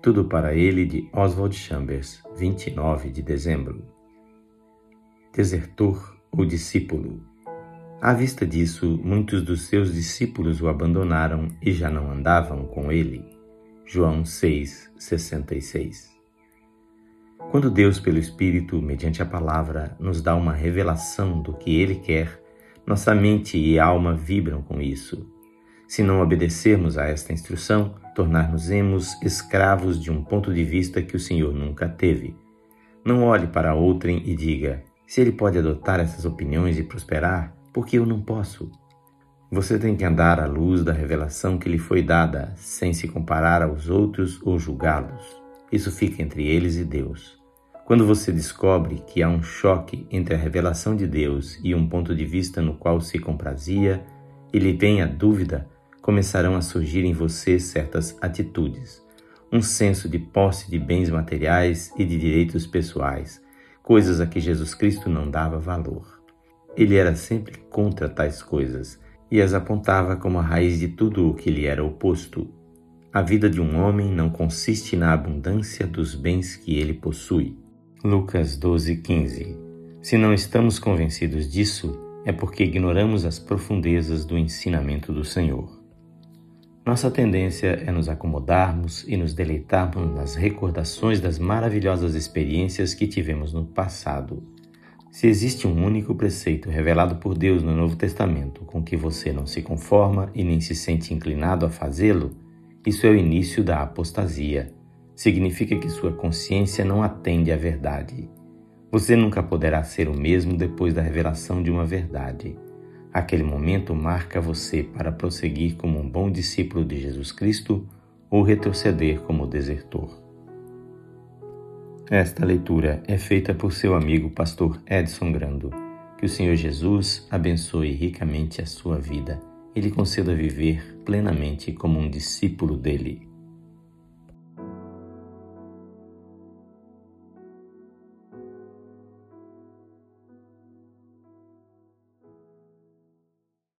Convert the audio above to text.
Tudo para ele de Oswald Chambers, 29 de dezembro. Desertor ou discípulo? À vista disso, muitos dos seus discípulos o abandonaram e já não andavam com ele. João 6, 66. Quando Deus, pelo Espírito, mediante a palavra, nos dá uma revelação do que Ele quer, nossa mente e alma vibram com isso. Se não obedecermos a esta instrução, tornar-nos-emos escravos de um ponto de vista que o Senhor nunca teve. Não olhe para outrem e diga: se ele pode adotar essas opiniões e prosperar, porque eu não posso. Você tem que andar à luz da revelação que lhe foi dada, sem se comparar aos outros ou julgá-los. Isso fica entre eles e Deus. Quando você descobre que há um choque entre a revelação de Deus e um ponto de vista no qual se comprazia, e lhe vem a dúvida, começarão a surgir em você certas atitudes, um senso de posse de bens materiais e de direitos pessoais, coisas a que Jesus Cristo não dava valor. Ele era sempre contra tais coisas e as apontava como a raiz de tudo o que lhe era oposto. A vida de um homem não consiste na abundância dos bens que ele possui. Lucas 12:15. Se não estamos convencidos disso, é porque ignoramos as profundezas do ensinamento do Senhor. Nossa tendência é nos acomodarmos e nos deleitarmos nas recordações das maravilhosas experiências que tivemos no passado se existe um único preceito revelado por Deus no Novo Testamento com que você não se conforma e nem se sente inclinado a fazê-lo, isso é o início da apostasia. Significa que sua consciência não atende à verdade. Você nunca poderá ser o mesmo depois da revelação de uma verdade. Aquele momento marca você para prosseguir como um bom discípulo de Jesus Cristo ou retroceder como desertor. Esta leitura é feita por seu amigo pastor Edson Grando. Que o Senhor Jesus abençoe ricamente a sua vida e lhe conceda viver plenamente como um discípulo dele.